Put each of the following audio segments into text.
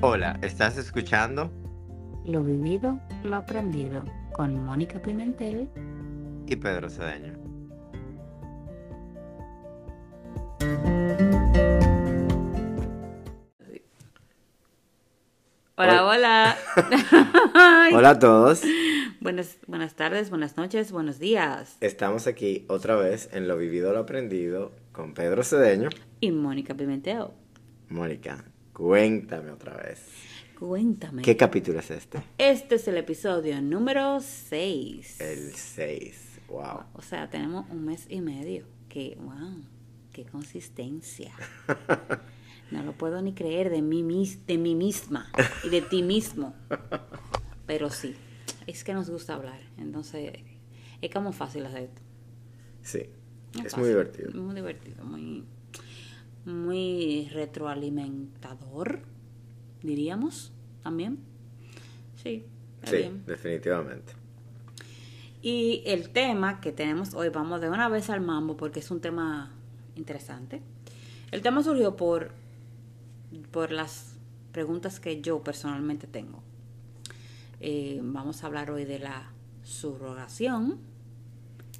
Hola, ¿estás escuchando? Lo vivido, lo aprendido, con Mónica Pimentel y Pedro Cedeño. Hola, hola. hola a todos. Buenas, buenas tardes, buenas noches, buenos días. Estamos aquí otra vez en Lo Vivido, Lo Aprendido con Pedro Cedeño y Mónica Pimentel. Mónica, cuéntame otra vez. Cuéntame. ¿Qué capítulo es este? Este es el episodio número 6. El 6, wow. O sea, tenemos un mes y medio. Que, wow, qué consistencia. No lo puedo ni creer de mí, de mí misma y de ti mismo. Pero sí, es que nos gusta hablar. Entonces, es como fácil hacer esto. Sí, es, muy divertido. Muy divertido, muy, muy retroalimentador, diríamos, también. Sí, sí, definitivamente. Y el tema que tenemos hoy, vamos de una vez al mambo porque es un tema interesante. El tema surgió por, por las preguntas que yo personalmente tengo. Eh, vamos a hablar hoy de la subrogación.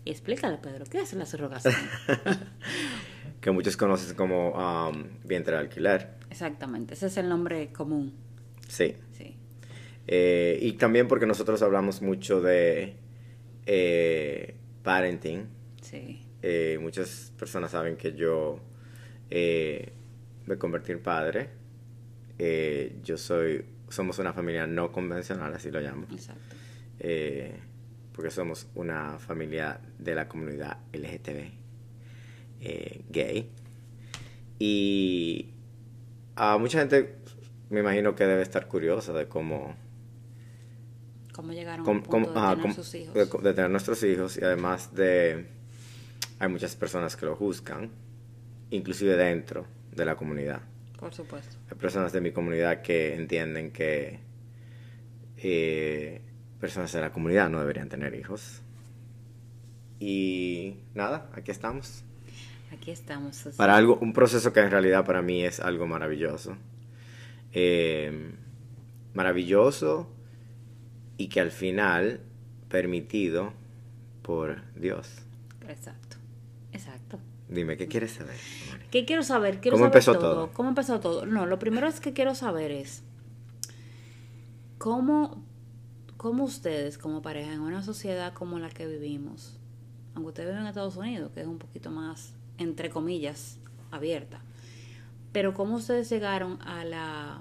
Y explícale, Pedro, ¿qué es la subrogación? que muchos conocen como um, vientre de alquiler. Exactamente, ese es el nombre común. Sí. sí. Eh, y también porque nosotros hablamos mucho de eh, parenting. Sí. Eh, muchas personas saben que yo me convertí en padre. yo soy, somos una familia no convencional, así lo llamo. Exacto. porque somos una familia de la comunidad LGTB eh, gay. Y a mucha gente me imagino que debe estar curiosa de cómo... ¿Cómo llegaron a tener sus hijos? De, tener nuestros hijos y además de... Hay muchas personas que lo juzgan, inclusive dentro de la comunidad. Por supuesto. Hay personas de mi comunidad que entienden que eh, personas de la comunidad no deberían tener hijos. Y nada, aquí estamos. Aquí estamos. Para algo, un proceso que en realidad para mí es algo maravilloso. Eh, maravilloso y que al final permitido por Dios. Exacto, exacto. Dime, ¿qué quieres saber? ¿Qué quiero saber? Quiero ¿Cómo empezó todo? ¿Cómo empezó todo? No, lo primero es que quiero saber es cómo, cómo ustedes como pareja en una sociedad como la que vivimos, aunque ustedes viven en Estados Unidos, que es un poquito más entre comillas, abierta. Pero cómo ustedes llegaron a la,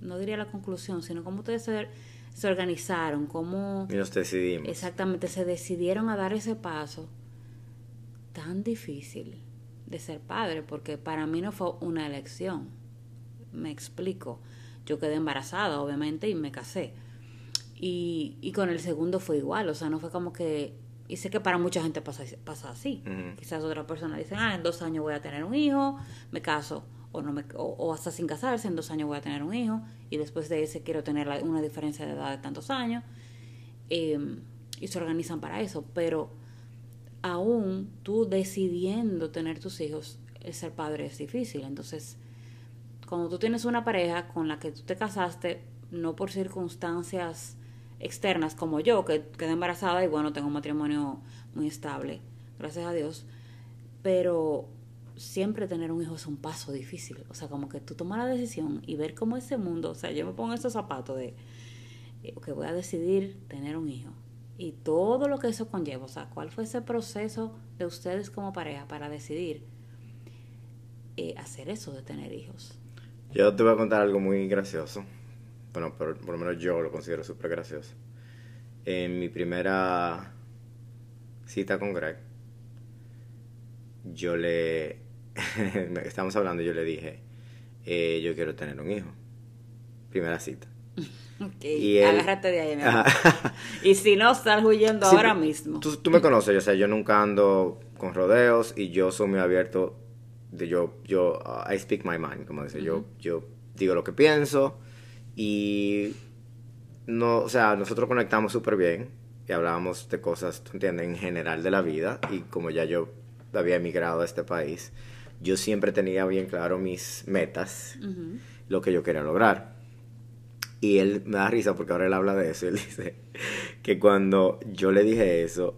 no diría la conclusión, sino cómo ustedes se, se organizaron, cómo... Y nos decidimos. Exactamente, se decidieron a dar ese paso tan difícil de ser padre, porque para mí no fue una elección. Me explico. Yo quedé embarazada, obviamente, y me casé. Y, y con el segundo fue igual, o sea, no fue como que y sé que para mucha gente pasa, pasa así. Quizás otra persona dice, ah, en dos años voy a tener un hijo, me caso, o, no me, o, hasta sin casarse, en dos años voy a tener un hijo, y después de ese quiero tener una diferencia de edad de tantos años. Em, y se organizan para eso. Pero aún tú decidiendo tener tus hijos, el ser padre es difícil. Entonces, cuando tú tienes una pareja con la que tú te casaste, no por circunstancias externas como yo, que quedé embarazada y bueno, tengo un matrimonio muy estable, gracias a Dios, pero siempre tener un hijo es un paso difícil, o sea, como que tú tomas la decisión y ver cómo ese mundo, o sea, yo me pongo estos zapatos de eh, que voy a decidir tener un hijo. Y todo lo que eso conlleva, o sea, cuál fue ese proceso de ustedes como pareja para decidir eh, hacer eso de tener hijos. Yo te voy a contar algo muy gracioso bueno, por, por lo menos yo lo considero súper gracioso. En mi primera cita con Greg, yo le, estamos hablando, yo le dije, eh, yo quiero tener un hijo. Primera cita. Ok, y agárrate de ahí. y si no, estás huyendo ahora mismo. Tú, tú, me conoces, o sea, yo nunca ando con rodeos y yo soy muy abierto. De yo, yo, uh, I speak my mind, como dice, yo, yo digo lo que pienso y no, o sea, nosotros conectamos súper bien y hablábamos de cosas, tú entiendes, en general de la vida. Y como ya yo había emigrado a este país, yo siempre tenía bien claro mis metas, Ujú. lo que yo quería lograr. Y él me da risa porque ahora él habla de eso. Él dice que cuando yo le dije eso,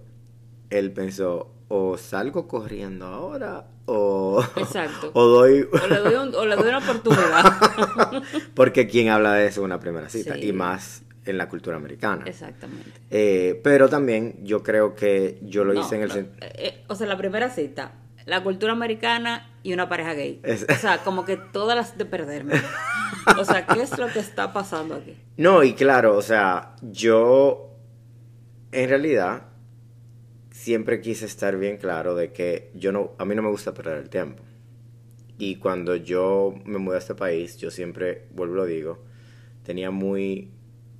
él pensó, o salgo corriendo ahora o, Exacto. o doy... O le doy, un- o le doy una oportunidad. porque quien habla de eso en una primera cita Sí. y más en la cultura americana. Exactamente. Eh, pero también yo creo que yo lo No, hice en el no, sentido... eh, eh, o sea, la primera cita, la cultura americana y una pareja gay. Es- O sea, como que todas las de perderme. O sea, ¿qué es lo que está pasando aquí? No, y claro, o sea, yo en realidad siempre quise estar bien claro de que yo no, a mí no me gusta perder el tiempo. Y cuando yo me mudé a este país, yo siempre, vuelvo lo digo, tenía muy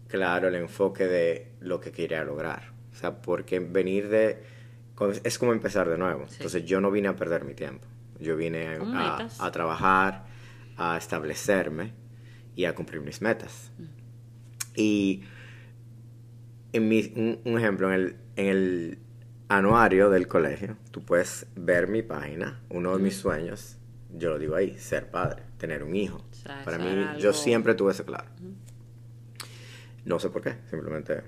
claro el enfoque de lo que quería lograr. O sea, porque venir de... Es como empezar de nuevo. Sí. Entonces yo no vine a perder mi tiempo. Yo vine a, trabajar, a establecerme y a cumplir mis metas. Y en mi, un, un ejemplo, en el, en el anuario del colegio, tú puedes ver mi página, uno de mis sueños, yo lo digo ahí, ser padre, tener un hijo. O sea, Para mí, yo siempre tuve eso claro. No sé por qué, simplemente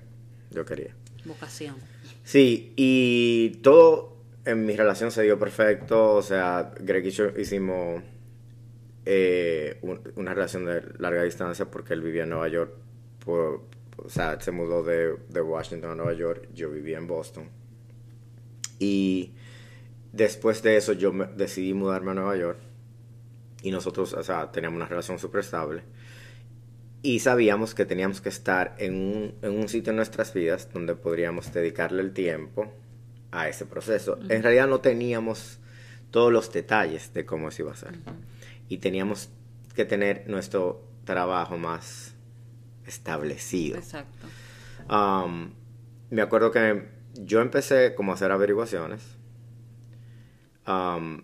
yo quería. Vocación. Sí, y todo en mi relación se dio perfecto. O sea, Greg y yo hicimos eh, un- una relación de larga distancia porque él vivía en Nueva York. Por, o sea, se mudó de, de Washington a Nueva York. Yo vivía en Boston. Y después de eso yo decidí mudarme a Nueva York. Y nosotros, o sea, teníamos una relación súper estable. Y sabíamos que teníamos que estar en un, en un sitio en nuestras vidas donde podríamos dedicarle el tiempo a ese proceso. En realidad no teníamos todos los detalles de cómo eso iba a ser. Y teníamos que tener nuestro trabajo más establecido. Exacto. Um, me acuerdo que yo empecé como a hacer averiguaciones. Um,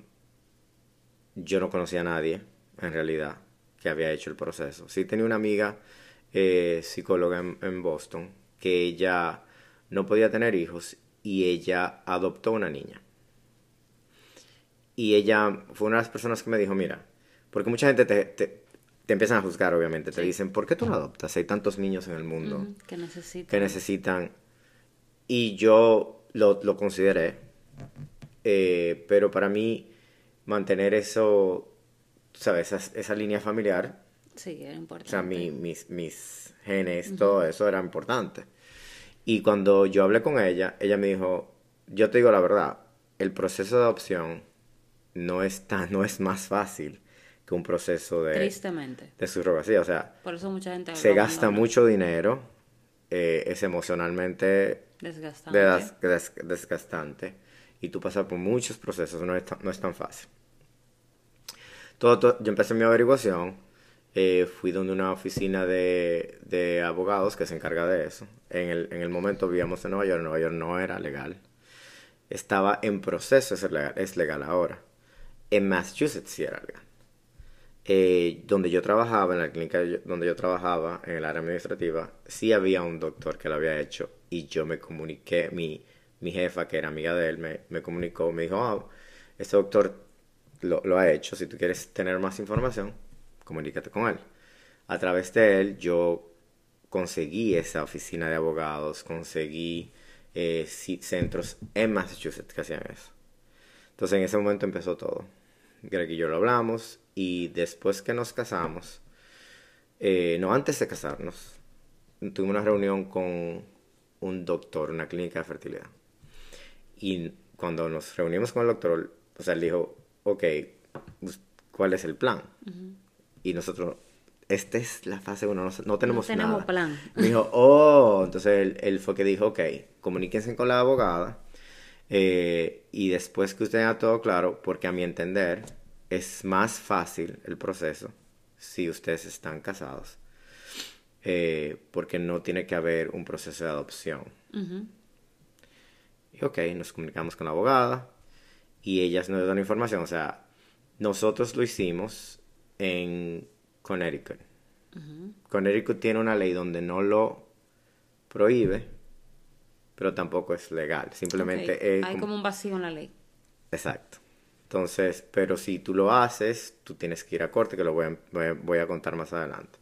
yo no conocía a nadie, en realidad, que había hecho el proceso. Sí tenía una amiga eh, psicóloga en, en Boston que ella no podía tener hijos y ella adoptó una niña. Y ella fue una de las personas que me dijo, mira, porque mucha gente te, te, te empiezan a juzgar, obviamente. Te dicen, ¿por qué tú no adoptas? Hay tantos niños en el mundo Que necesito. que necesitan. Y yo lo, lo consideré. eh, pero para mí, mantener eso, ¿sabes? Esa, esa línea familiar, Sí, era importante. o sea, mi- mis, mis genes, todo eso era importante. Y cuando yo hablé con ella, ella me dijo, yo te digo la verdad, el proceso de adopción no es, tan, no es más fácil que un proceso de, Tristemente. de surrogacia. O sea, Por eso mucha gente se gasta mucho dinero, eh, es emocionalmente Desgastante. des- des- desgastante y tú pasas por muchos procesos, no es, no es tan fácil. Todo, yo empecé mi averiguación, eh, fui donde una oficina de, de abogados que se encarga de eso. En el, en el momento vivíamos en Nueva York, Nueva York no era legal. Estaba en proceso, es legal, es legal ahora. En Massachusetts sí era legal. Eh, donde yo trabajaba, en la clínica donde yo trabajaba, en el área administrativa, sí había un doctor que lo había hecho y yo me comuniqué, mi, mi jefa, que era amiga de él, me, me comunicó, me dijo, ah, este doctor lo, lo ha hecho, si tú quieres tener más información, comunícate con él. A través de él yo conseguí esa oficina de abogados, conseguí eh, centros en Massachusetts que hacían eso. Entonces en ese momento empezó todo. Greg y yo lo hablamos y después que nos casamos, eh, no antes de casarnos, tuvimos una reunión con un doctor, una clínica de fertilidad. Y cuando nos reunimos con el doctor, o sea, él dijo, ok, pues, ¿cuál es el plan? Y nosotros, esta es la fase 1, no, no tenemos No tenemos nada. plan. Me dijo, oh, entonces él, él fue que dijo, ok, comuníquense con la abogada eh, y después que usted tenga todo claro, porque a mi entender es más fácil el proceso si ustedes están casados, eh, porque no tiene que haber un proceso de adopción. Y ok, nos comunicamos con la abogada y ellas nos dan información. O sea, nosotros lo hicimos en Connecticut. Connecticut tiene una ley donde no lo prohíbe, pero tampoco es legal. Simplemente es Hay como- como un vacío en la ley. Exacto. Entonces, pero si tú lo haces, tú tienes que ir a corte, que lo a- voy a contar más adelante.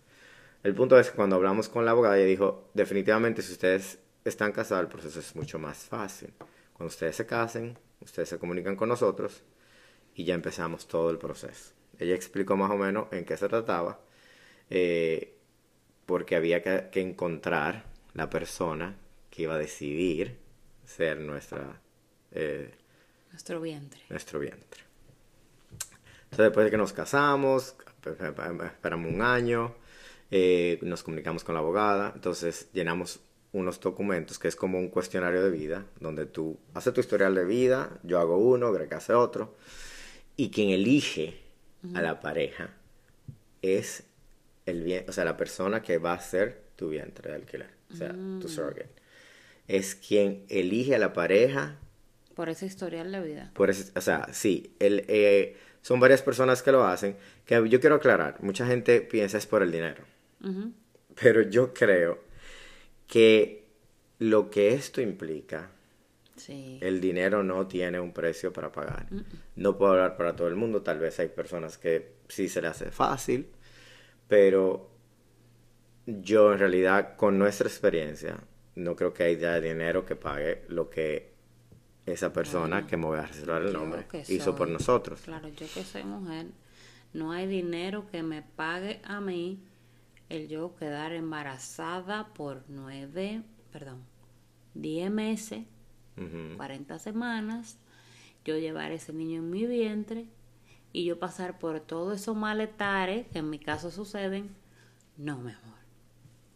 El punto es que cuando hablamos con la abogada, ella dijo, definitivamente si ustedes están casados, el proceso es mucho más fácil. Cuando ustedes se casen, ustedes se comunican con nosotros y ya empezamos todo el proceso. Ella explicó más o menos en qué se trataba, eh, porque había que, que encontrar la persona que iba a decidir ser nuestra, eh, Nuestro vientre. nuestro vientre. Entonces, después de que nos casamos, esperamos un año, eh, nos comunicamos con la abogada, entonces llenamos unos documentos que es como un cuestionario de vida, donde tú haces tu historial de vida, yo hago uno, Greg hace otro, y quien elige a la pareja es el bien, o sea, la persona que va a ser tu vientre de alquiler, o sea, tu surrogate. Es quien elige a la pareja Por ese historial de vida. por ese- o sea, sí, el, eh, son varias personas que lo hacen, que yo quiero aclarar, mucha gente piensa es por el dinero, Pero yo creo que lo que esto implica, Sí. el dinero no tiene un precio para pagar. No puedo hablar para todo el mundo, tal vez hay personas que sí se le hace fácil, pero yo en realidad con nuestra experiencia no creo que haya dinero que pague lo que esa persona que me voy a reservar el Yo nombre hizo por nosotros. Claro, yo que soy mujer, no hay dinero que me pague a mí el yo quedar embarazada por nueve, perdón, diez meses, Ujú. 40 semanas, yo llevar ese niño en mi vientre y yo pasar por todos esos maletares que en mi caso suceden. No, mi amor.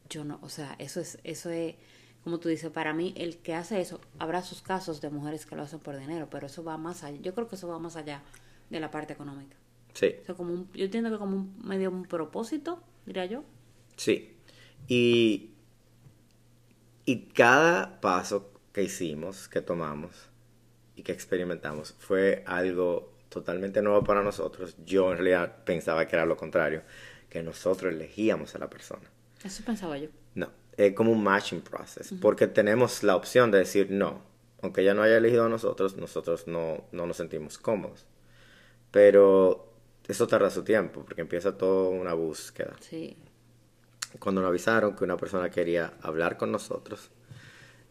Yo no, o sea, eso es, eso es, como tú dices, para mí el que hace eso, habrá sus casos de mujeres que lo hacen por dinero, pero eso va más allá. Yo creo que eso va más allá de la parte económica. Sí, O sea, como un- yo entiendo que como un, medio un propósito, diría yo. Sí. Y, y cada paso que hicimos, que tomamos y que experimentamos fue algo totalmente nuevo para nosotros. Yo en realidad pensaba que era lo contrario, que nosotros elegíamos a la persona. Eso pensaba yo. No, es como un matching process, porque tenemos la opción de decir no, aunque ella no haya elegido a nosotros, nosotros no, no nos sentimos cómodos. Pero eso tarda su tiempo, porque empieza toda una búsqueda. Sí. Cuando nos avisaron que una persona quería hablar con nosotros,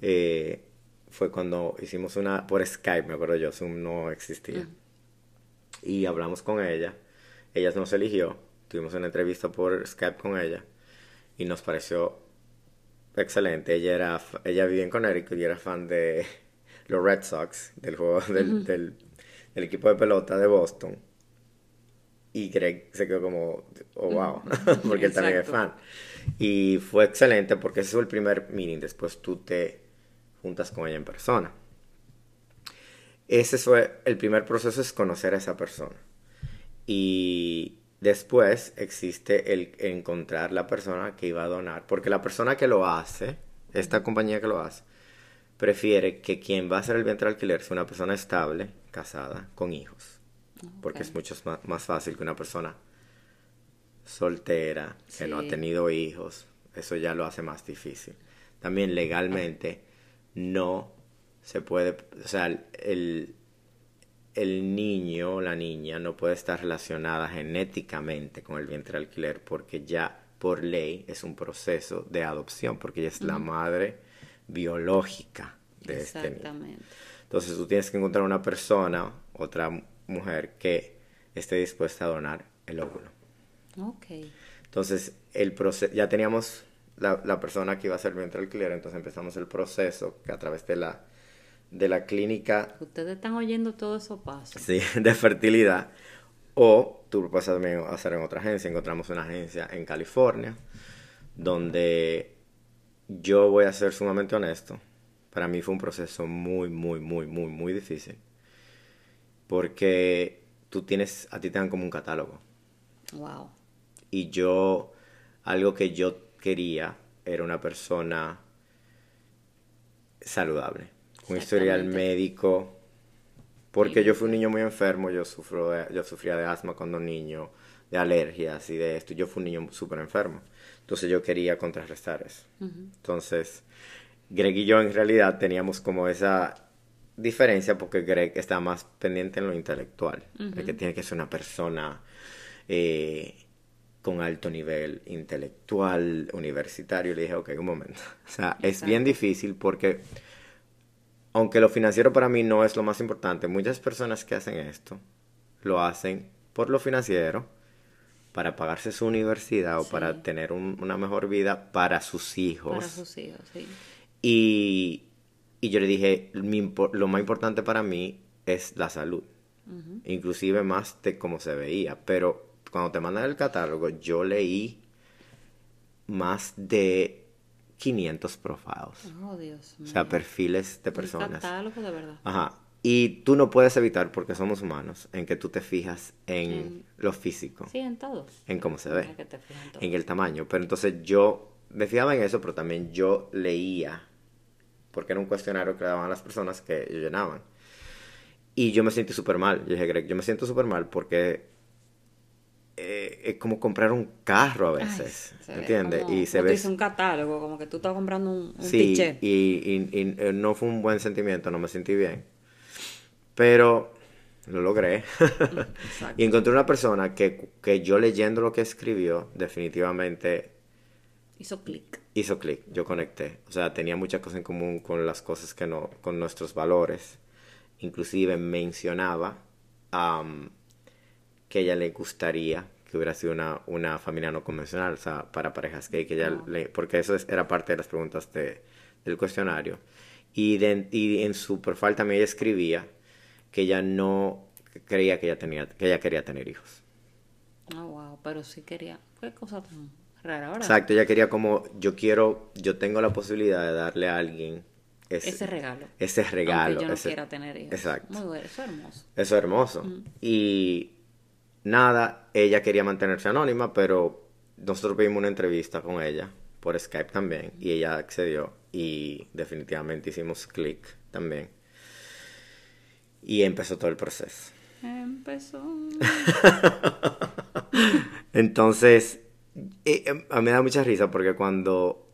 eh, fue cuando hicimos una, por Skype, me acuerdo yo, Zoom no existía. Y hablamos con ella, ella nos eligió, tuvimos una entrevista por Skype con ella y nos pareció excelente. Ella era, ella vivía en Connecticut y era fan de los Red Sox, del juego del, del, del equipo de pelota de Boston. Y Greg se quedó como, oh wow, porque él también es fan. Y fue excelente porque ese fue el primer meeting, después tú te juntas con ella en persona. Ese fue el primer proceso, es conocer a esa persona. Y después existe el encontrar la persona que iba a donar, porque la persona que lo hace, esta compañía que lo hace, prefiere que quien va a hacer el vientre alquiler sea una persona estable, casada, con hijos. Porque Ok. es mucho más, más fácil que una persona soltera, que no ha tenido hijos. Eso ya lo hace más difícil. También legalmente no se puede, o sea, el, el niño o la niña no puede estar relacionada genéticamente con el vientre de alquiler porque ya por ley es un proceso de adopción, porque ella es la madre biológica de este niño. Exactamente. Entonces tú tienes que encontrar una persona, otra mujer que esté dispuesta a donar el óvulo. Ok. Entonces el proceso, ya teníamos la, la persona que iba a ser de alquiler, entonces empezamos el proceso que a través de la, de la clínica Ustedes están oyendo todos esos pasos. sí, de fertilidad o tú lo puedes también hacer en otra agencia. Encontramos una agencia en California donde yo voy a ser sumamente honesto. Para mí fue un proceso muy, muy, muy, muy, muy difícil. Porque tú tienes, a ti te dan como un catálogo. Wow. Y yo, algo que yo quería era una persona saludable, con historial médico, porque yo fui un niño muy enfermo, yo, sufro de- yo sufría de asma cuando niño, de alergias y de esto, yo fui un niño súper enfermo, entonces yo quería contrarrestar eso. Entonces, Greg y yo en realidad teníamos como esa, diferencia porque Greg está más pendiente en lo intelectual, de que tiene que ser una persona eh, con alto nivel intelectual, universitario. Le dije, ok, un momento. O sea, es bien difícil porque, aunque lo financiero para mí no es lo más importante, muchas personas que hacen esto lo hacen por lo financiero, para pagarse su universidad o para tener una mejor vida para sus hijos. Para sus hijos, sí. Y, y yo le dije, lo más importante para mí es la salud, inclusive más de cómo se veía, pero cuando te mandan el catálogo, yo leí más de 500 profiles. Oh, Dios mío. O sea, perfiles de personas. Un catálogo de verdad. Ajá. Y tú no puedes evitar, porque somos humanos, en que tú te fijas en, lo físico. Sí, en todo. En cómo se ve. En, el tamaño. Pero entonces yo me fijaba en eso, pero también yo leía, porque era un cuestionario que daban las personas que llenaban. Y yo me sentí súper mal. Yo dije, Greg, yo me siento súper mal porque eh, es como comprar un carro a veces, ¿entiendes? Y se ve... un catálogo, como que tú estás comprando un, un sí, y, y, y, eh, no fue un buen sentimiento, no me sentí bien. Pero lo logré. y encontré una persona que, yo leyendo lo que escribió, definitivamente... Hizo clic. Hizo clic, yo conecté. O sea, tenía muchas cosas en común con las cosas que no, con nuestros valores. Inclusive mencionaba que ella le gustaría que hubiera sido una, una familia no convencional, o sea, para parejas gay, que ella porque eso era parte de las preguntas de, del cuestionario. Y, y en su profile también ella escribía que ella no creía que ella tenía, que ella quería tener hijos. Ah, wow, pero sí quería. Qué cosa tan rara ahora. Exacto, ella quería como, yo quiero, yo tengo la posibilidad de darle a alguien ese, regalo. Ese regalo. Aunque yo no quiera tener hijos. Exacto. Muy bueno, eso es hermoso. Eso es hermoso. Y nada, ella quería mantenerse anónima, pero nosotros vimos una entrevista con ella por Skype también y ella accedió y definitivamente hicimos clic también. Y empezó todo el proceso. Empezó. Entonces, eh, em, a mí me da mucha risa porque cuando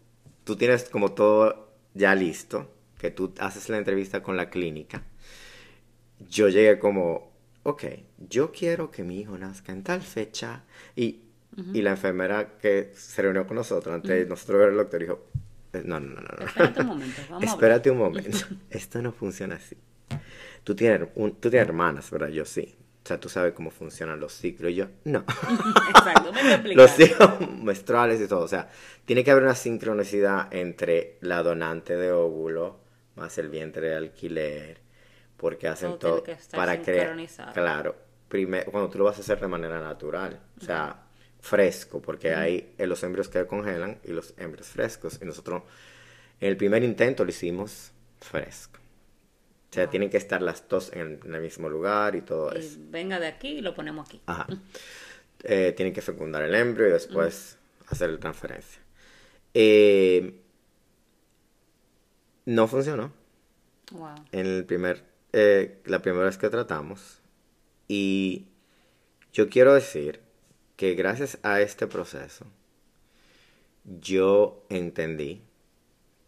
tú tienes como todo ya listo, que tú haces la entrevista con la clínica, yo llegué como, ok, yo quiero que mi hijo nazca en tal fecha. Y, y la enfermera que se reunió con nosotros, antes de nosotros ver el doctor, dijo, eh, no, no, no, no. Espérate un momento, vamos Espérate un momento. Esto no funciona así. Tú tienes, un, tú tienes hermanas, ¿verdad? Yo sí. O sea, tú sabes cómo funcionan los ciclos. Yo, no. Exacto, me Los ciclos menstruales y todo. O sea, tiene que haber una sincronicidad entre la donante de óvulo más el vientre de alquiler. Porque hacen todo, para crear. Claro. Primero, cuando tú lo vas a hacer de manera natural. O sea, fresco. Porque hay los embrios que congelan y los embrios frescos. Y nosotros, en el primer intento lo hicimos fresco. O sea, tienen que estar las dos en el, mismo lugar y todo eso. Venga de aquí y lo ponemos aquí. Ajá. Eh, tienen que fecundar el embrio y después hacer la transferencia. Eh, no funcionó. Wow. En el primer, eh, la primera vez que tratamos. Y yo quiero decir que gracias a este proceso, yo entendí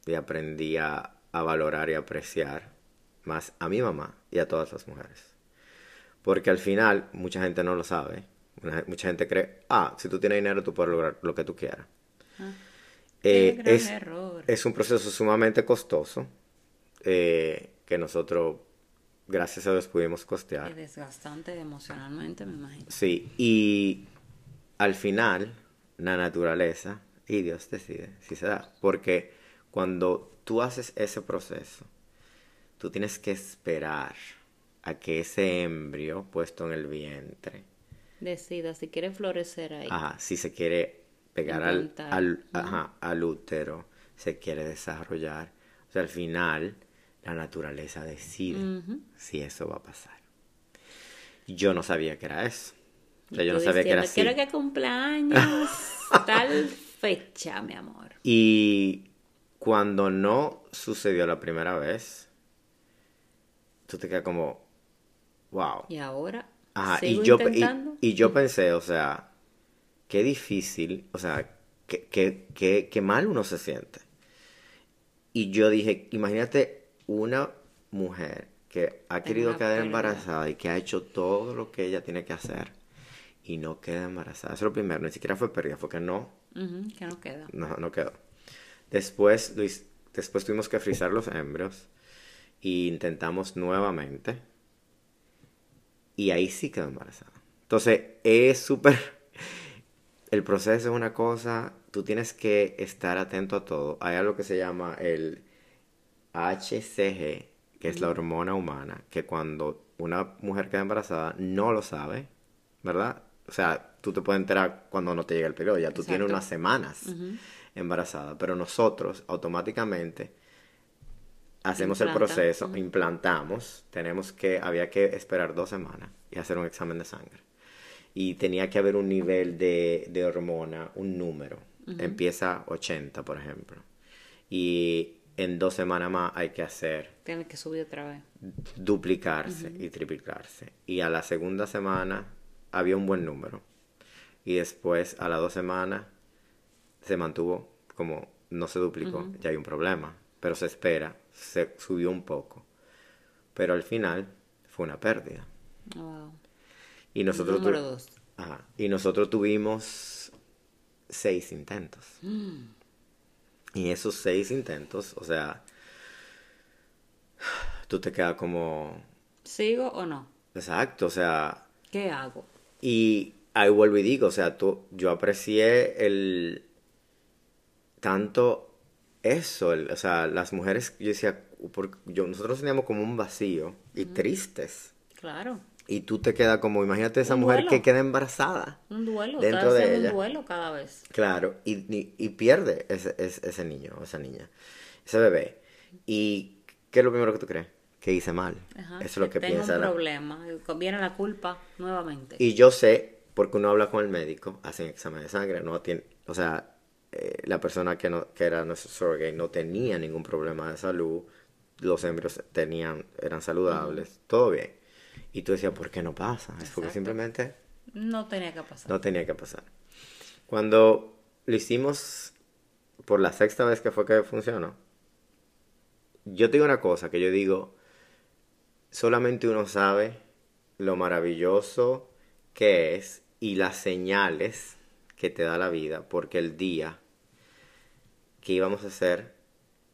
y aprendí a valorar y apreciar más a mi mamá y a todas las mujeres. Porque al final, mucha gente no lo sabe. Mucha gente cree, ah, si tú tienes dinero, tú puedes lograr lo que tú quieras. Ah, eh, es, error. es un proceso sumamente costoso eh, que nosotros, gracias a Dios, pudimos costear. Y desgastante emocionalmente, me imagino. Sí, y al final, la naturaleza y Dios decide si se da. Porque cuando tú haces ese proceso, tú tienes que esperar a que ese embrio puesto en el vientre decida si quiere florecer ahí. Ajá, si se quiere pegar al, al, ajá, al útero, se quiere desarrollar. O sea, al final la naturaleza decide si eso va a pasar. Yo no sabía que era eso. O sea, yo no sabía que era así. Quiero que cumpleaños tal fecha, mi amor. Y cuando no sucedió la primera vez, tú te quedas como, wow. ¿Y ahora? Ajá, y yo, y, yo pensé, o sea, qué difícil, o sea, qué, qué, qué, mal uno se siente. Y yo dije, imagínate una mujer que ha querido quedar embarazada y que ha hecho todo lo que ella tiene que hacer y no queda embarazada. Eso es lo primero, ni siquiera fue pérdida, fue que no, que no queda. no, no quedó. Después, Luis, después tuvimos que frizar los embrios y intentamos nuevamente y ahí sí quedó embarazada. Entonces, es súper... El proceso es una cosa, tú tienes que estar atento a todo. Hay algo que se llama el HCG, que es la hormona humana, que cuando una mujer queda embarazada no lo sabe, ¿verdad? O sea, tú te puedes enterar cuando no te llega el periodo, ya tú tienes unas semanas embarazada, pero nosotros automáticamente hacemos el proceso, implantamos, tenemos que, había que esperar dos semanas y hacer un examen de sangre. Y tenía que haber un nivel de, de hormona, un número. Empieza 80, por ejemplo. Y en dos semanas más hay que hacer Tiene que subir otra vez. duplicarse y triplicarse. Y a la segunda semana había un buen número. Y después, a las dos semanas, se mantuvo como no se duplicó, ya hay un problema. Pero se espera, se subió un poco. Pero al final fue una pérdida. Wow. Y nosotros, Número dos. Ajá. y nosotros tuvimos seis intentos. Y esos seis intentos, o sea, tú te quedas como... ¿Sigo o no? Exacto, o sea, ¿Qué hago? y ahí vuelvo y digo, o sea, tú, yo aprecié el tanto eso, el- o sea, las mujeres, yo decía, por- yo, nosotros teníamos como un vacío y tristes. Claro. Y tú te quedas como, imagínate esa Un mujer duelo. que queda embarazada. Un duelo. Dentro de ella. un duelo cada vez. Claro, y, y, y pierde ese, ese, ese niño o esa niña, ese bebé. ¿Y qué es lo primero que tú crees? Que hice mal. Ajá. Eso es lo que tengo piensa. un la- problema. Viene la culpa nuevamente. Y yo sé, porque uno habla con el médico, hacen examen de sangre, no tiene, o sea, eh, la persona que, no, que era nuestro surrogate no tenía ningún problema de salud, los embrios tenían, eran saludables, todo bien. Y tú decías, ¿por qué no pasa? Es porque simplemente No tenía que pasar. no tenía que pasar. Cuando lo hicimos por la sexta vez que fue que funcionó, yo te digo una cosa que yo digo, solamente uno sabe lo maravilloso que es y las señales que te da la vida, porque el día que íbamos a hacer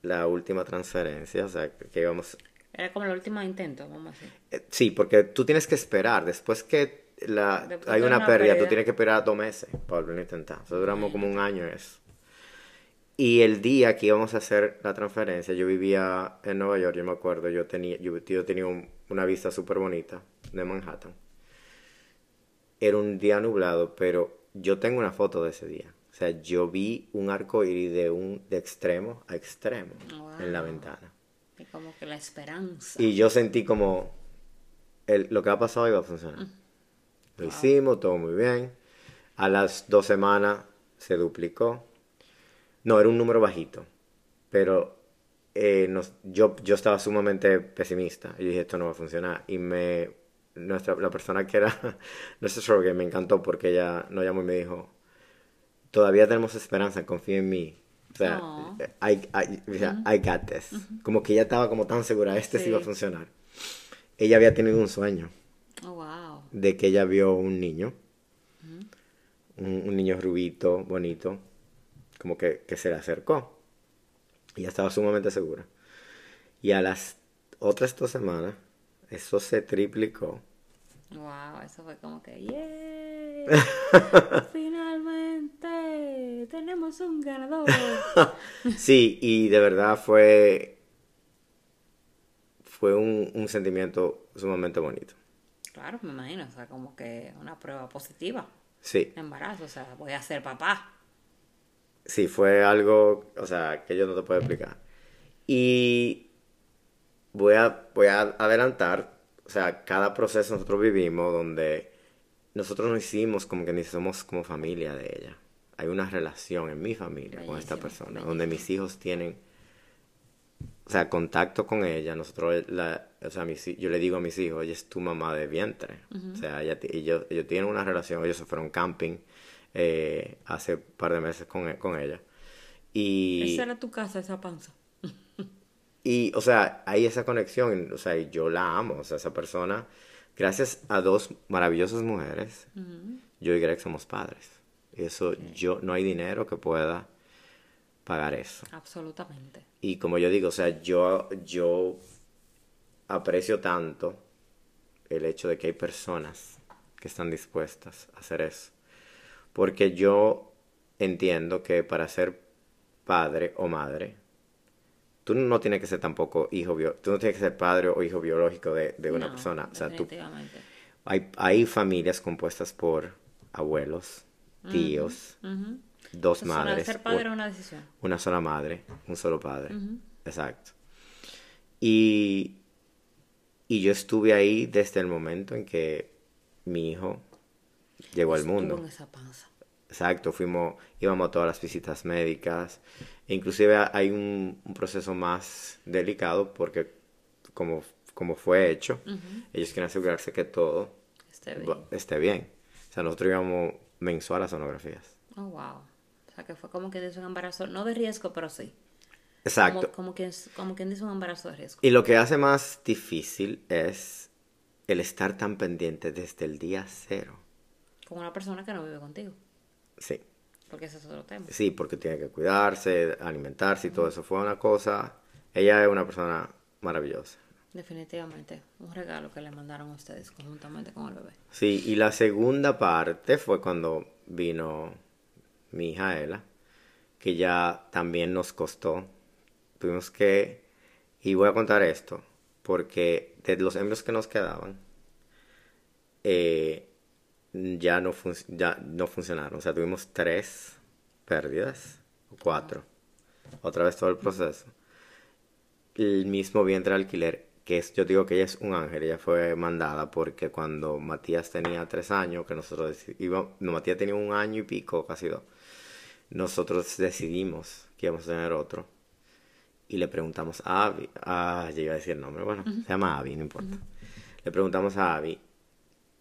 la última transferencia, o sea, que íbamos Era como el último intento, vamos a decir. eh, Sí, porque tú tienes que esperar. Después que la, Después hay una, una pérdida, tú pérdida. tienes que esperar dos meses para volver a intentar. Nosotros duramos como un año en eso. Y el día que íbamos a hacer la transferencia, yo vivía en Nueva York, yo me acuerdo, yo tenía, yo, yo tenía un- una vista súper bonita de Manhattan. Era un día nublado, pero yo tengo una foto de ese día. O sea, yo vi un arco iris de, un, de extremo a extremo en la ventana. Y como que la esperanza. Y yo sentí como el- lo que ha pasado iba a funcionar. Lo hicimos, todo muy bien. A las dos semanas se duplicó. No, era un número bajito. Pero eh, nos- yo, yo estaba sumamente pesimista. Y dije, esto no va a funcionar. Y me, nuestra, la persona que era nuestro surrogate me encantó porque ella nos llamó y me dijo, todavía tenemos esperanza, confía en mí. O sea, Aw. I, I, o sea, I got this. Como que ella estaba como tan segura, este sí. Sí. iba a funcionar. Ella había tenido un sueño Oh, wow. de que ella vio un niño, un, un niño rubito, bonito, como que, que se le acercó. Y ella estaba sumamente segura. Y a las otras dos semanas, eso se triplicó. Wow, eso fue como que, ¡yay! Tenemos un ganador. Sí, y de verdad fue, fue un, un sentimiento sumamente bonito. claro, me imagino, o sea, como que una prueba positiva Sí, de embarazo, o sea, voy a ser papá. sí, fue algo, o sea, que yo no te puedo explicar. Y voy a, voy a adelantar, o sea, cada proceso nosotros vivimos donde nosotros nos hicimos como que ni somos como familia de ella. Hay una relación en mi familia con esta Bellísimo, persona, donde mis hijos tienen, o sea, contacto con ella. Nosotros, la, o sea, mis yo le digo a mis hijos, ella es tu mamá de vientre. O sea, ella, ellos, ellos tienen una relación, ellos se fueron camping eh, hace un par de meses con, con ella. Y, Esa era tu casa, esa panza. Y, o sea, hay esa conexión, o sea, yo la amo, o sea, esa persona, gracias a dos maravillosas mujeres, yo y Greg somos padres. Eso, yo, no hay dinero que pueda pagar eso. Absolutamente. Y como yo digo, o sea, yo, yo aprecio tanto el hecho de que hay personas que están dispuestas a hacer eso. Porque yo entiendo que para ser padre o madre, tú no tienes que ser tampoco hijo, bio, tú no tienes que ser padre o hijo biológico de, de una No, persona. O sea, tú, hay, hay familias compuestas por abuelos, tíos, dos Entonces, madres, Ser padre u- es una decisión. una sola madre, un solo padre. Exacto. Y, y yo estuve ahí desde el momento en que mi hijo llegó al mundo. en esa panza. Exacto, fuimos, íbamos a todas las visitas médicas. Inclusive hay un, un proceso más delicado porque como, como fue hecho, ellos quieren asegurarse que todo Esté bien. esté bien. O sea, nosotros íbamos mensual a sonografías. Oh, wow. O sea, que fue como quien dice un embarazo, no de riesgo, pero sí. Exacto. Como, como, quien, como quien dice un embarazo de riesgo. Y lo que hace más difícil es el estar tan pendiente desde el día cero. Con una persona que no vive contigo. Sí, Porque ese es otro tema. sí, porque tiene que cuidarse, alimentarse y todo eso. Fue una cosa. Ella es una persona maravillosa. Definitivamente. Un regalo que le mandaron a ustedes conjuntamente con el bebé. Sí, y la segunda parte fue cuando vino mi hija Ela, que ya también nos costó. Tuvimos que, y voy a contar esto, porque de los embrios que nos quedaban, eh, ya, no ya no funcionaron. O sea, tuvimos tres pérdidas, o cuatro. Otra vez todo el proceso. El mismo vientre de alquiler, que es, yo digo que ella es un ángel, ella fue mandada porque cuando Matías tenía tres años, que nosotros íbamos, no, Matías tenía un año y pico, casi dos, nosotros decidimos que íbamos a tener otro. Y le preguntamos a Abby, ah, ya iba a decir el nombre, bueno, se llama Abby, no importa. Le preguntamos a Abby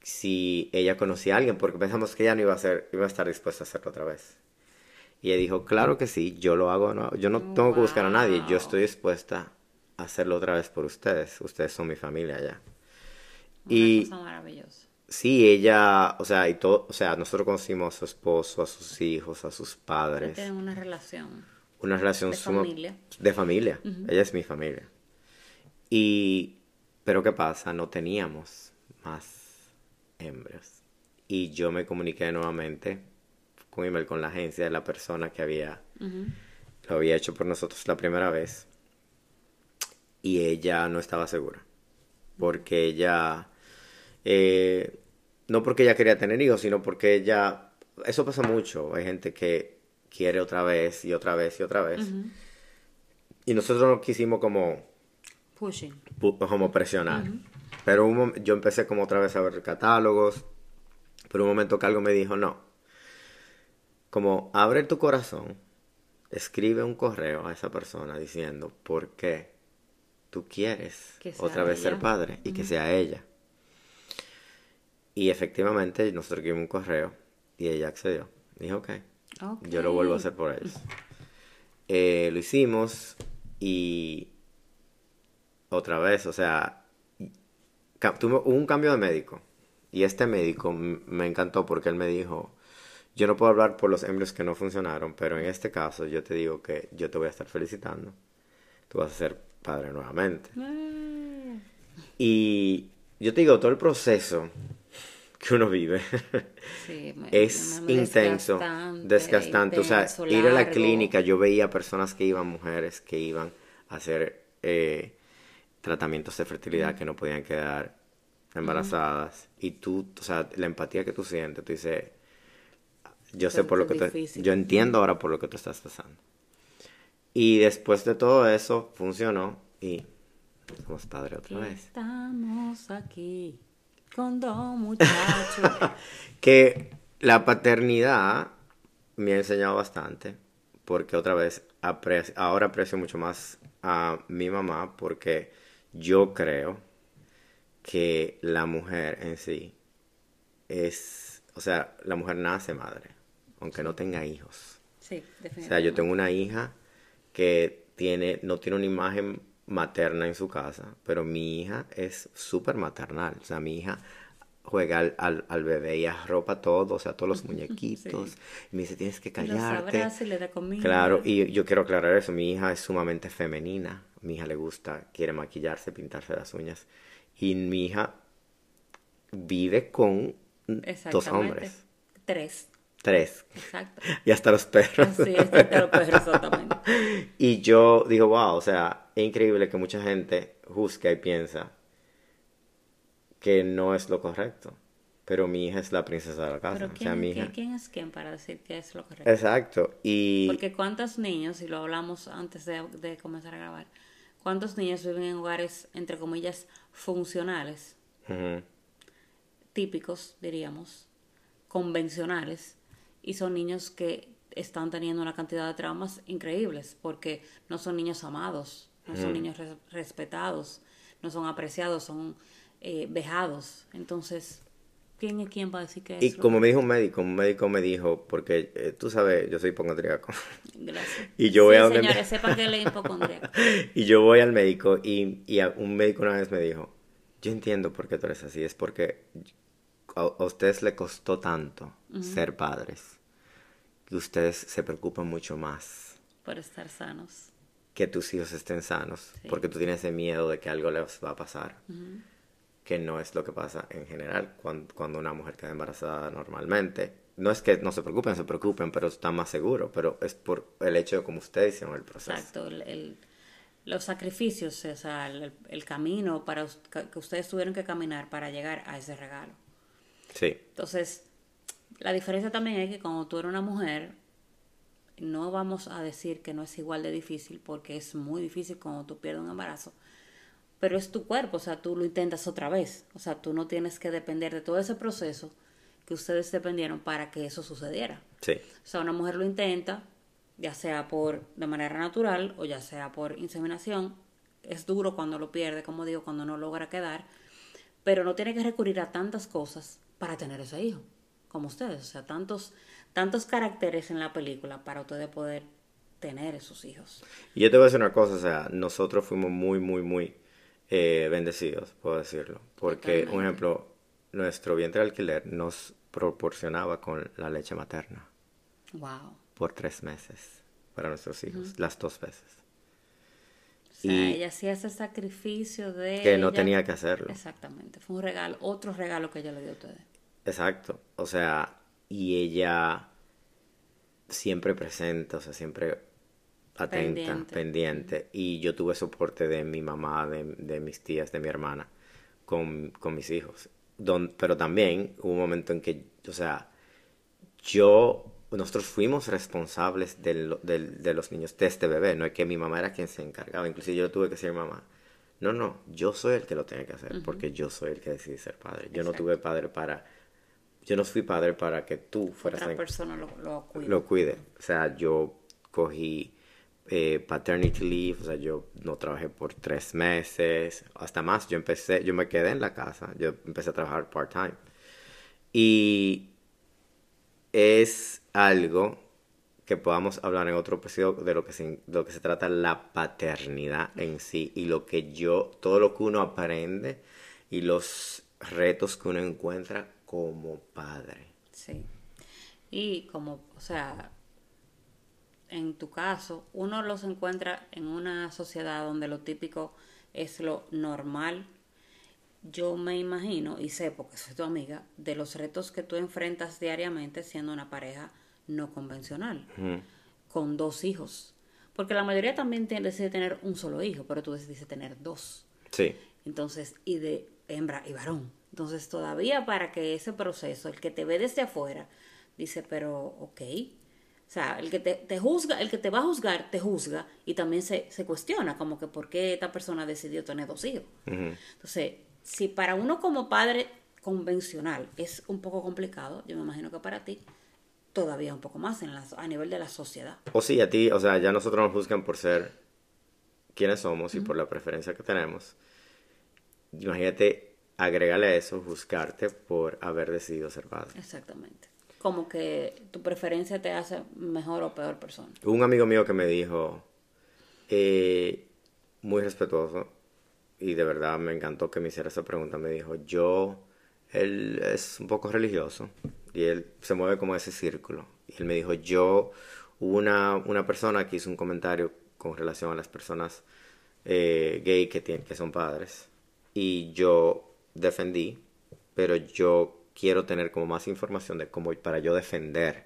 si ella conocía a alguien, porque pensamos que ella no iba a, ser, iba a estar dispuesta a hacerlo otra vez. Y ella dijo, claro que sí, yo lo hago, nuevo. yo no tengo que buscar a nadie, yo estoy dispuesta hacerlo otra vez por ustedes, ustedes son mi familia ya. Una Y cosa maravillosa. sí, ella, o sea, y todo, o sea, nosotros conocimos a su esposo, a sus hijos, a sus padres, Tienen una relación. una relación de suma- familia. de familia, ella es mi familia. Y, pero ¿qué pasa? No teníamos más embrios. Y yo me comuniqué nuevamente con email con la agencia de la persona que había, lo había hecho por nosotros la primera vez. Y ella no estaba segura. Porque ella, eh, no porque ella quería tener hijos, sino porque ella, eso pasa mucho. Hay gente que quiere otra vez y otra vez y otra vez. Y nosotros no quisimos como Pushing. pu- como presionar. Pero un yo empecé como otra vez a ver catálogos. Pero un momento que algo me dijo, no. Como abre tu corazón, escribe un correo a esa persona diciendo por qué tú quieres otra vez ser ella. padre y que sea ella. Y efectivamente nosotros escribimos un correo y ella accedió. Dijo, ok, Ok. yo lo vuelvo a hacer por ellos. Eh, lo hicimos y otra vez, o sea, hubo un cambio de médico. Y este médico me encantó porque él me dijo, yo no puedo hablar por los embrios que no funcionaron, pero en este caso yo te digo que yo te voy a estar felicitando. Tú vas a ser padre nuevamente. Eh, Y yo te digo, todo el proceso que uno vive sí, me- es me- intenso, desgastante. O sea, ir a la largo. clínica, yo veía personas que iban, mujeres que iban a hacer eh, tratamientos de fertilidad que no podían quedar embarazadas. Y tú, o sea, la empatía que tú sientes, tú dices, yo sé por lo que difícil. yo entiendo ahora por lo que tú estás pasando. Y después de todo eso, funcionó y somos padres otra vez. Estamos aquí con dos muchachos. Que la paternidad me ha enseñado bastante, porque otra vez ahora aprecio mucho más a mi mamá, porque yo creo que la mujer en sí es, o sea, la mujer nace madre, aunque no tenga hijos. sí, O sea, definitivamente. yo tengo una hija que tiene, no tiene una imagen materna en su casa, pero mi hija es súper maternal. O sea, mi hija juega al, al, al bebé y arropa todo, o sea, todos los muñequitos. Sí. Y me dice, tienes que Los callarte. abraza y le da comida. Claro, y yo quiero aclarar eso, mi hija es sumamente femenina, mi hija le gusta, quiere maquillarse, pintarse las uñas, y mi hija vive con dos hombres, Tres. Tres, Exacto. y hasta los perros. Así es, te lo puedes exactamente. Y yo digo, wow, o sea, es increíble que mucha gente juzga y piensa que no es lo correcto, pero mi hija es la princesa de la casa, Pero o sea, ¿quién, mi quién- hija... quién es quién para decir que es lo correcto? Exacto, y... Porque cuántos niños, y lo hablamos antes de, de comenzar a grabar, cuántos niños viven en hogares, entre comillas, funcionales, típicos, diríamos, convencionales, y son niños que están teniendo una cantidad de traumas increíbles, porque no son niños amados, no son niños res- respetados, no son apreciados, son eh, vejados. Entonces, ¿quién es quién para decir que es Y como me dijo un médico, un médico me dijo, porque eh, tú sabes, yo soy hipocondríaco. Gracias. Y yo voy a donde me- señores, sepan que es hipocondríaco. y yo voy al médico y, y a- un médico una vez me dijo, yo entiendo por qué tú eres así, es porque a, a ustedes le costó tanto ser padres, que ustedes se preocupan mucho más por estar sanos. que tus hijos estén sanos, Sí. porque tú tienes ese miedo de que algo les va a pasar, que no es lo que pasa en general cuando, cuando una mujer queda embarazada normalmente. No es que no se preocupen, se preocupen, pero están más seguros, pero es por el hecho de cómo ustedes hicieron el proceso. Exacto, el, el- los sacrificios, o sea, el, el camino para que ustedes tuvieron que caminar para llegar a ese regalo. Sí, Entonces, la diferencia también es que cuando tú eres una mujer, no vamos a decir que no es igual de difícil, porque es muy difícil cuando tú pierdes un embarazo, pero es tu cuerpo, o sea, tú lo intentas otra vez, o sea, tú no tienes que depender de todo ese proceso que ustedes dependieron para que eso sucediera. sí. O sea, una mujer lo intenta, ya sea por de manera natural o ya sea por inseminación. Es duro cuando lo pierde, como digo, cuando no logra quedar, pero no tiene que recurrir a tantas cosas para tener ese hijo, como ustedes. O sea, tantos, tantos caracteres en la película para ustedes poder tener esos hijos. Y yo te voy a decir una cosa, o sea, nosotros fuimos muy, muy, muy eh, bendecidos, puedo decirlo. Porque, un Totalmente. ejemplo, nuestro vientre de alquiler nos proporcionaba con la leche materna Wow. por tres meses para nuestros hijos, las dos veces. O sea, Y- ella hacía ese sacrificio de. Que no ella. tenía que hacerlo. Exactamente. Fue un regalo, otro regalo que ella le dio a ustedes. Exacto, o sea, y ella siempre presente, o sea, siempre atenta, Pendiente. pendiente. Y yo tuve soporte de mi mamá, de, de mis tías, de mi hermana, con, con mis hijos. Don, pero también hubo un momento en que, o sea, yo, nosotros fuimos responsables de, de los niños de este bebé, no es que mi mamá era quien se encargaba, inclusive yo tuve que decir mamá, no, no, yo soy el que lo tiene que hacer, porque yo soy el que decidí ser padre. Yo no tuve padre para, yo no fui padre para que tú fueras Otra en- persona lo, lo cuida. lo cuide. O sea, yo cogí eh, paternity leave, o sea, yo no trabajé por tres meses, hasta más. Yo empecé, yo me quedé en la casa, yo empecé a trabajar part-time. Y es algo que podamos hablar en otro episodio de lo que se, de lo que se trata la paternidad en sí y lo que yo, todo lo que uno aprende y los retos que uno encuentra como padre. Sí. Y como, o sea, en tu caso, uno los encuentra en una sociedad donde lo típico es lo normal. Yo me imagino y sé, porque soy tu amiga, de los retos que tú enfrentas diariamente siendo una pareja no convencional, con dos hijos. Porque la mayoría también tiene- decide tener un solo hijo, pero tú decidiste tener dos. Sí. Entonces, y de hembra y varón. Entonces, todavía para que ese proceso, el que te ve desde afuera, dice, pero, ok. O sea, el que te, te juzga, el que te va a juzgar, te juzga y también se, se cuestiona, como que por qué esta persona decidió tener dos hijos. Entonces, si para uno como padre convencional es un poco complicado, yo me imagino que para ti todavía un poco más en la, a nivel de la sociedad. O sí, a ti, o sea, ya nosotros nos juzgan por ser quienes somos y por la preferencia que tenemos. Imagínate, agrégale a eso, juzgarte por haber decidido ser padre. Exactamente. Como que tu preferencia te hace mejor o peor persona. Un amigo mío que me dijo, eh, muy respetuoso y de verdad me encantó que me hiciera esa pregunta. Me dijo, yo, él es un poco religioso y él se mueve como ese círculo. Y él me dijo, yo, hubo una, una persona que hizo un comentario con relación a las personas eh, gay que, tienen, que son padres y yo defendí, pero yo quiero tener como más información de cómo para yo defender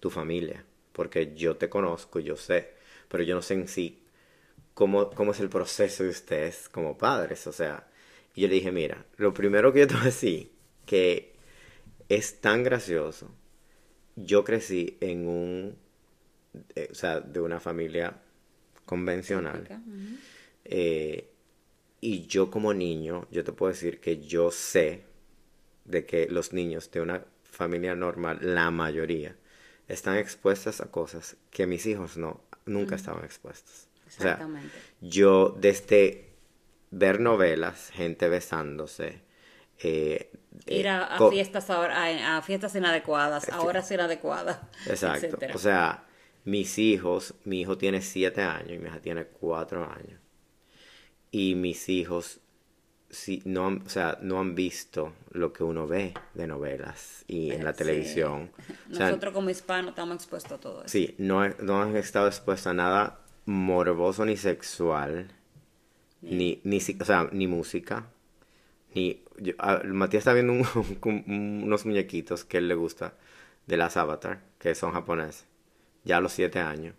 tu familia, porque yo te conozco, yo sé, pero yo no sé en sí cómo, cómo es el proceso de ustedes como padres, o sea, y yo le dije, mira, lo primero que yo te voy a decir, que es tan gracioso, yo crecí en un, eh, o sea, de una familia convencional, eh, y yo como niño, yo te puedo decir que yo sé de que los niños de una familia normal, la mayoría, están expuestas a cosas que mis hijos no, nunca estaban expuestos. Exactamente. yo desde ver novelas, gente besándose, eh, ir a, fiestas ahora, a, fiestas inadecuadas, ahora sí inadecuadas. Exacto. O sea, mis hijos, mi hijo tiene siete años y mi hija tiene cuatro años. Y mis hijos sí, no, han, o sea, no han visto lo que uno ve de novelas y en la televisión. Nosotros como hispanos estamos expuestos a todo eso. Sí, no, no han estado expuestos a nada morboso ni sexual, ni, ni, o sea, ni música, ni... Matías está viendo unos muñequitos que él le gusta de las Avatar, que son japoneses, ya a los siete años.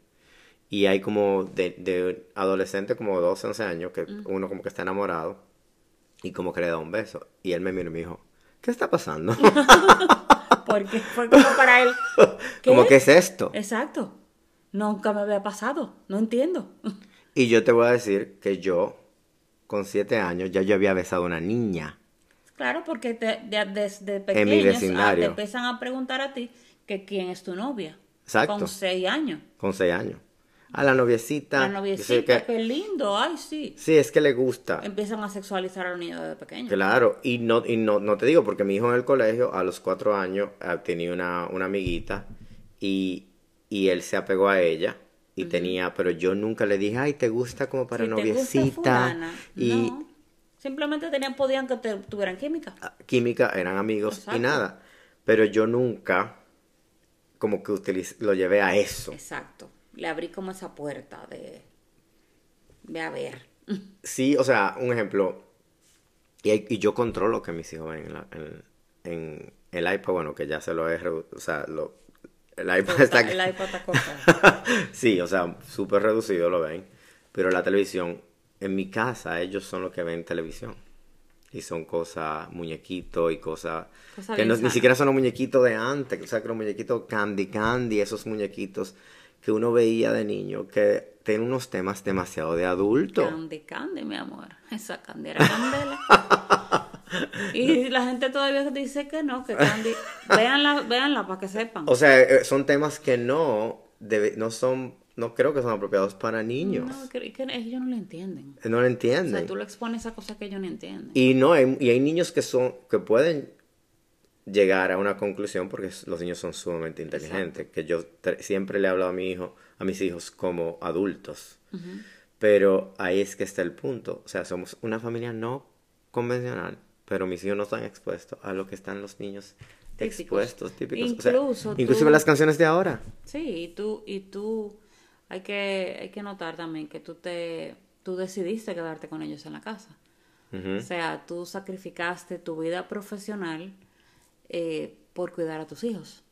Y hay como de, de adolescente, como 12, 11 años, que uno como que está enamorado y como que le da un beso. Y él me miró y me dijo, ¿qué está pasando? Porque fue como para él. ¿Qué? Como, ¿qué es esto? Exacto. Nunca me había pasado. No entiendo. Y yo te voy a decir que yo, con siete años, ya yo había besado a una niña. Claro, porque desde pequeños en mi vecindario. te empiezan a preguntar a ti que quién es tu novia. Exacto. Con seis años. Con seis años a la noviecita. La noviecita, qué lindo, ay, sí. Sí, es que le gusta. Empiezan a sexualizar a los niños desde pequeños. Claro, y no, y no, no te digo, porque mi hijo en el colegio, a los cuatro años, eh, tenía una, una amiguita y, y él se apegó a ella y tenía, pero yo nunca le dije, ay, ¿te gusta como para noviecita? y no. Simplemente tenían, podían que tuvieran química. Ah, química, eran amigos y nada. Pero yo nunca como que lo llevé a eso. Exacto le abrí como esa puerta de, de a ver. Sí, o sea, un ejemplo, y, yo controlo que mis hijos ven en, en, el iPad, bueno, que ya se lo he, o sea, lo, el iPad está, El iPad está sí, o sea, súper reducido lo ven, pero la televisión, en mi casa, ellos son los que ven televisión. Y son cosas, muñequitos y cosas que no, ni siquiera son los muñequitos de antes, o sea, que los muñequitos Candy Candy, esos muñequitos que uno veía de niño que tiene unos temas demasiado de adulto. Candy Candy, mi amor. Esa candela candela. y la gente todavía dice que no, que Candy. véanla, véanla para que sepan. O sea, eh, son temas que no, no son, no creo que son apropiados para niños. No, que, ellos no lo entienden. No lo entienden. O sea, tú le expones a cosas que ellos no entienden. Y no, y hay niños que son, que pueden llegar a una conclusión porque los niños son sumamente inteligentes, que yo siempre le he hablado a mi hijo, a mis hijos como adultos. Pero ahí es que está el punto, o sea, somos una familia no convencional, pero mis hijos no están expuestos a lo que están los niños expuestos, típicos. Incluso inclusive las canciones de ahora. Sí, y tú y tú hay que hay que notar también que tú te tú decidiste quedarte con ellos en la casa. O sea, tú sacrificaste tu vida profesional eh, por cuidar a tus hijos.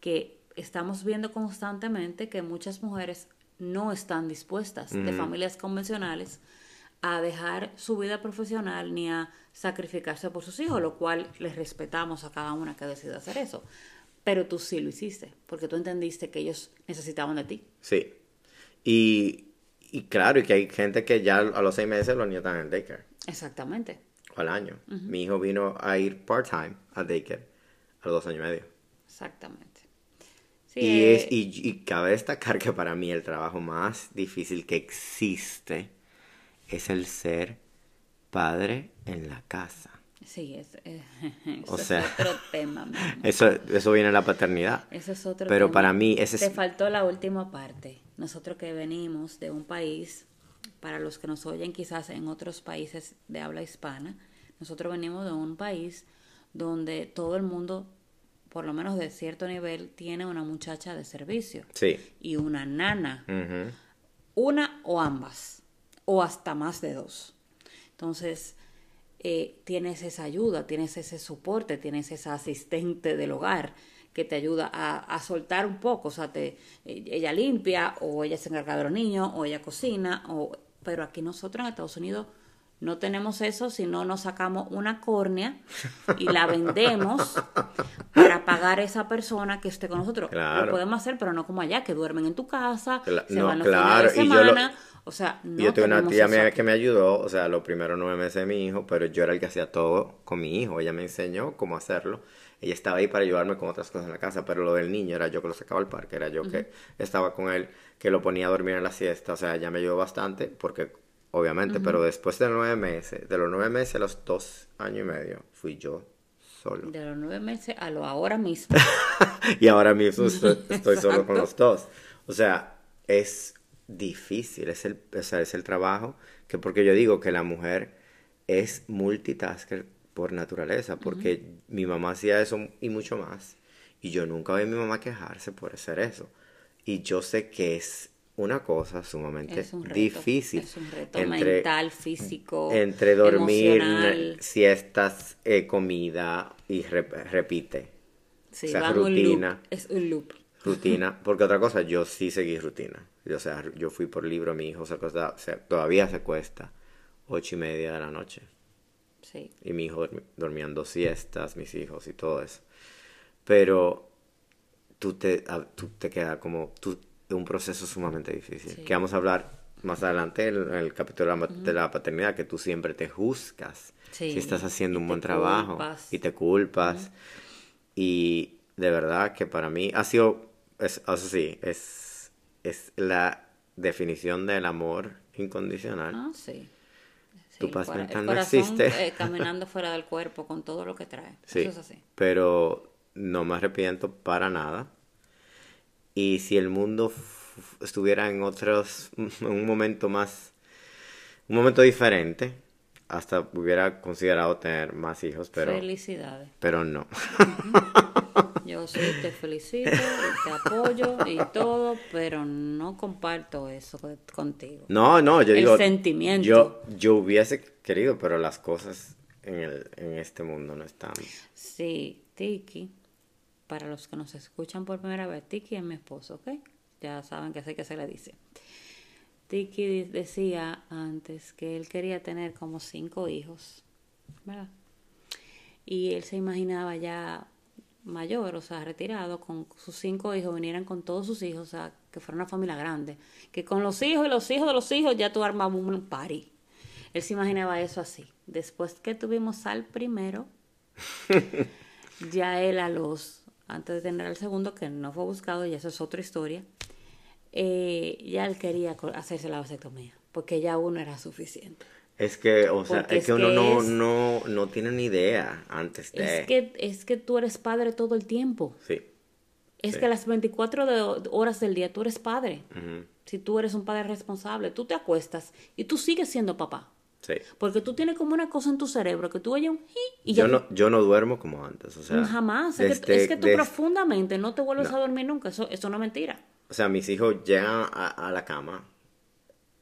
Que estamos viendo constantemente que muchas mujeres no están dispuestas de familias convencionales a dejar su vida profesional ni a sacrificarse por sus hijos, lo cual les respetamos a cada una que decida hacer eso. Pero tú sí lo hiciste, porque tú entendiste que ellos necesitaban de ti. Sí. Y, y claro, y que hay gente que ya a los seis meses los niños están en daycare. Exactamente al año. Mi hijo vino a ir part-time a daycare a los dos años y medio. Exactamente. y, es, eh, y, cabe destacar que para mí el trabajo más difícil que existe es el ser padre en la casa. Sí, es, eh, o sea, otro tema. Eso, eso viene en la paternidad. Eso es otro Pero para mí ese Te faltó la última parte. Nosotros que venimos de un país para los que nos oyen quizás en otros países de habla hispana, nosotros venimos de un país donde todo el mundo, por lo menos de cierto nivel, tiene una muchacha de servicio Sí. y una nana, una o ambas, o hasta más de dos. Entonces, eh, tienes esa ayuda, tienes ese soporte, tienes esa asistente del hogar que te ayuda a, a soltar un poco, o sea, te, eh, ella limpia, o ella se encarga de los niños, o ella cocina, o, pero aquí nosotros en Estados Unidos no tenemos eso, sino nos sacamos una córnea y la vendemos para pagar a esa persona que esté con nosotros. Claro. Lo podemos hacer, pero no como allá, que duermen en tu casa, Cla- se no, van los claro, fines de lo- semana. o sea, no yo tengo una tía mía que me ayudó, o sea, los primeros nueve meses de mi hijo, pero yo era el que hacía todo con mi hijo. Ella me enseñó cómo hacerlo. Ella estaba ahí para ayudarme con otras cosas en la casa, pero lo del niño era yo que lo sacaba al parque, era yo que estaba con él, que lo ponía a dormir en la siesta. O sea, ella me ayudó bastante, porque obviamente, pero después de nueve meses, de los nueve meses a los dos años y medio, fui yo solo. De los nueve meses a lo ahora mismo. y ahora mismo estoy, estoy solo con los dos. O sea, es difícil, es el, o sea, es el trabajo, que porque yo digo que la mujer es multitasker por naturaleza, porque mi mamá hacía eso y mucho más, y yo nunca vi a mi mamá quejarse por hacer eso. Y yo sé que es una cosa sumamente Es un reto. difícil. Es un reto entre- mental, físico. entre dormir, emocional. siestas, eh, comida y rep- repite. Sí, o sea, un rutina. loop. Es un loop. rutina, porque otra cosa, yo sí seguí rutina. O sea, yo fui por libro, mi hijo se acuesta, o sea, todavía se cuesta ocho y media de la noche. Sí. Y mi hijo dormían dos siestas, mis hijos y todo eso. Pero tú te, a- tú te queda como tú, un proceso sumamente difícil. Sí. Que vamos a hablar más adelante en el capítulo de la, ma- de la paternidad, que tú siempre te juzgas Sí, si estás haciendo un buen trabajo culpas. y te culpas. Y de verdad que para mí ha sido, es, eso sí, es, es la definición del amor incondicional. Ah, sí. Tu Sí, paz fuera- mental el no existe. eh, caminando fuera del cuerpo con todo lo que trae. Sí, Eso es así. pero no me arrepiento para nada. Y si el mundo estuviera en otros, en un momento más, un momento diferente, hasta hubiera considerado tener más hijos, pero, Felicidades. pero no. Yo sí te felicito, te apoyo y todo, pero no comparto eso co- contigo. No, no, yo El digo, sentimiento. yo, yo hubiese querido, pero las cosas en, el, en este mundo no están. Sí, Tiki, para los que nos escuchan por primera vez, Tiki es mi esposo, ¿ok? Ya saben que sé que se le dice. Tiki decía antes que él quería tener como cinco hijos, ¿verdad? Y él se imaginaba ya mayor, o sea, retirado, con sus cinco hijos, vinieran con todos sus hijos, o sea, que fuera una familia grande. Que con los hijos y los hijos de los hijos ya tú armabas un party. Él se imaginaba eso así. Después que tuvimos al primero, ya él a los, antes de tener al segundo, que no fue buscado, y eso es otra historia, eh, ya él quería hacerse la vasectomía, porque ya uno era suficiente. Es que, o sea, es es que uno que no, es- no, no tiene ni idea antes de... Es que, es que tú eres padre todo el tiempo. Sí. Es Sí. que las 24 de- horas del día tú eres padre. Si tú eres un padre responsable, tú te acuestas y tú sigues siendo papá. Sí. Porque tú tienes como una cosa en tu cerebro que tú oyes un y ya Yo no, yo no duermo como antes, o sea... jamás. Es, que, es que tú profundamente no te vuelves No. a dormir nunca. Eso, eso no es mentira. O sea, mis hijos llegan a, a la cama.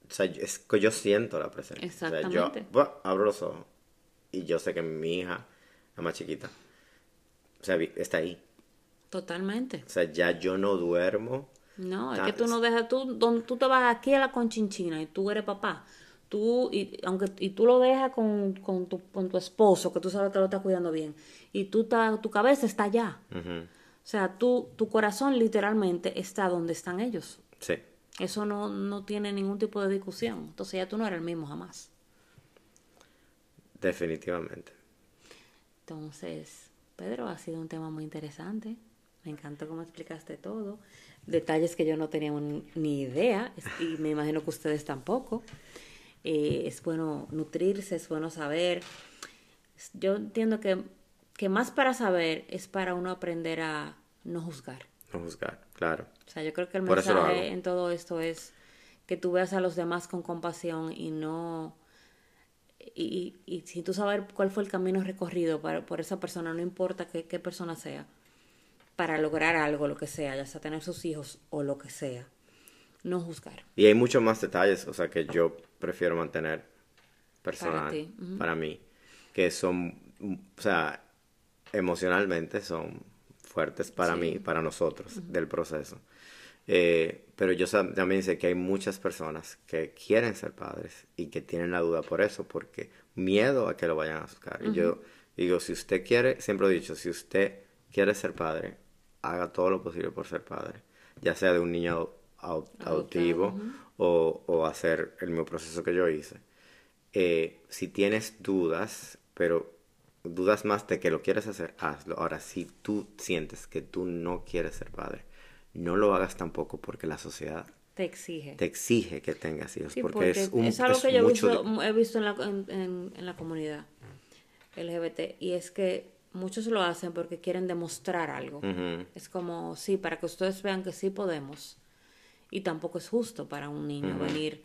O sea, es que yo siento la presencia. O sea, Exactamente. yo abro los ojos y yo sé que mi hija, la más chiquita, o sea, está ahí. Totalmente. O sea, ya yo no duermo. No, es que tú no dejas, tú, donde tú te vas aquí a la conchinchina y tú eres papá, tú, y, aunque, y tú lo dejas con, con, tu, con tu esposo, que tú sabes que lo está cuidando bien, y tú ta- tu cabeza está allá. O sea, tú, tu corazón literalmente está donde están ellos. Sí. Eso no, no tiene ningún tipo de discusión. Entonces ya tú no eres el mismo jamás. Definitivamente. Entonces, Pedro, ha sido un tema muy interesante. Me encantó cómo explicaste todo. Detalles que yo no tenía ni idea y me imagino que ustedes tampoco. Eh, es bueno nutrirse, es bueno saber. Yo entiendo que, que más para saber es para uno aprender a no juzgar. No juzgar, claro. O sea, yo creo que el Por mensaje en todo esto es que tú veas a los demás con compasión y no... Y, y, si tú sabes cuál fue el camino recorrido para, por esa persona, no importa qué, qué persona sea, para lograr algo, lo que sea, ya sea tener sus hijos o lo que sea, no juzgar. Y hay muchos más detalles, o sea, que yo prefiero mantener personal para, mí, que son, o sea, emocionalmente son fuertes para mí, para nosotros, del proceso. Eh, pero yo también sé que hay muchas personas que quieren ser padres y que tienen la duda por eso, porque miedo a que lo vayan a buscar. Y yo digo, si usted quiere, siempre he dicho, si usted quiere ser padre, haga todo lo posible por ser padre, ya sea de un niño autivo o, hacer el mismo proceso que yo hice. Eh, si tienes dudas, pero dudas más de que lo quieres hacer, hazlo. Ahora, si tú sientes que tú no quieres ser padre, no lo hagas tampoco porque la sociedad te exige. Te exige que tengas hijos. porque, es, un, es algo que yo he visto, en, la, en, la comunidad LGBT y es que muchos lo hacen porque quieren demostrar algo. Es como, sí, para que ustedes vean que sí podemos. Y tampoco es justo para un niño venir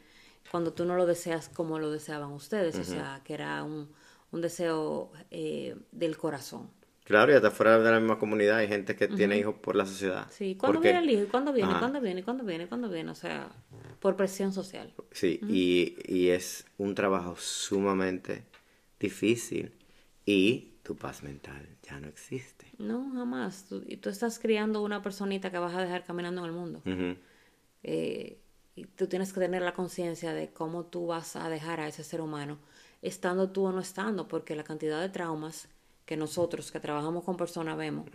cuando tú no lo deseas como lo deseaban ustedes. O sea, que era un, un deseo eh, del corazón. Claro, y hasta fuera de la misma comunidad hay gente que tiene hijos por la sociedad. Sí, ¿cuándo viene el hijo? ¿Cuándo viene? ¿Cuándo viene? ¿Cuándo viene? ¿Cuándo viene? O sea, por presión social. Sí, y, y es un trabajo sumamente difícil y tu paz mental ya no existe. No, jamás. y tú estás criando una personita que vas a dejar caminando en el mundo. Eh, y tú tienes que tener la conciencia de cómo tú vas a dejar a ese ser humano, estando tú o no estando, porque la cantidad de traumas que nosotros que trabajamos con personas vemos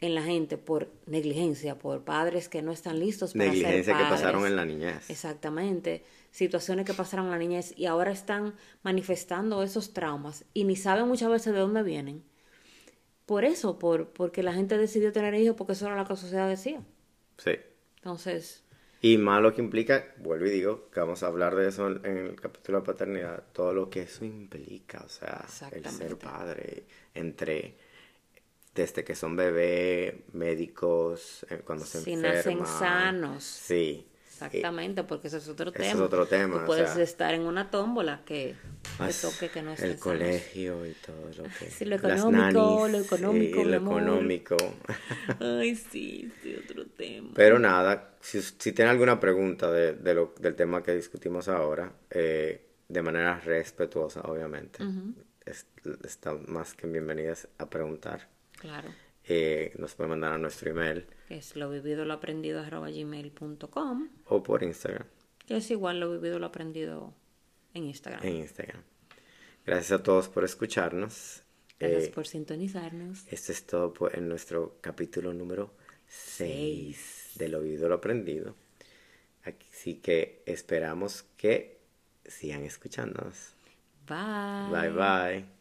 en la gente por negligencia, por padres que no están listos para negligencia ser padres. que pasaron en la niñez. Exactamente, situaciones que pasaron en la niñez y ahora están manifestando esos traumas y ni saben muchas veces de dónde vienen. Por eso, por porque la gente decidió tener hijos porque eso era lo que la sociedad decía. Sí. Entonces, y más lo que implica, vuelvo y digo, que vamos a hablar de eso en el capítulo de paternidad, todo lo que eso implica, o sea, el ser padre, entre desde que son bebés, médicos, eh, cuando se si nacen sanos. Sí. Exactamente, porque ese es otro tema. Es otro tema. Tú puedes estar en una tómbola que toque que no es El colegio y todo lo que. Sí, lo económico, lo económico. Sí, lo económico. Ay, sí, sí, otro tema. Pero nada, si, si tienen alguna pregunta de, de lo, del tema que discutimos ahora, eh, de manera respetuosa, obviamente, están más que bienvenidas a preguntar. Claro. Eh, nos pueden mandar a nuestro email. es lo vivido lo aprendido gmail.com. O por Instagram. Que es igual lo vivido lo aprendido en Instagram. En Instagram. Gracias a todos por escucharnos. Gracias eh, por sintonizarnos. Esto es todo en nuestro capítulo número 6 de lo vivido lo aprendido. Así que esperamos que sigan escuchándonos. Bye. Bye bye.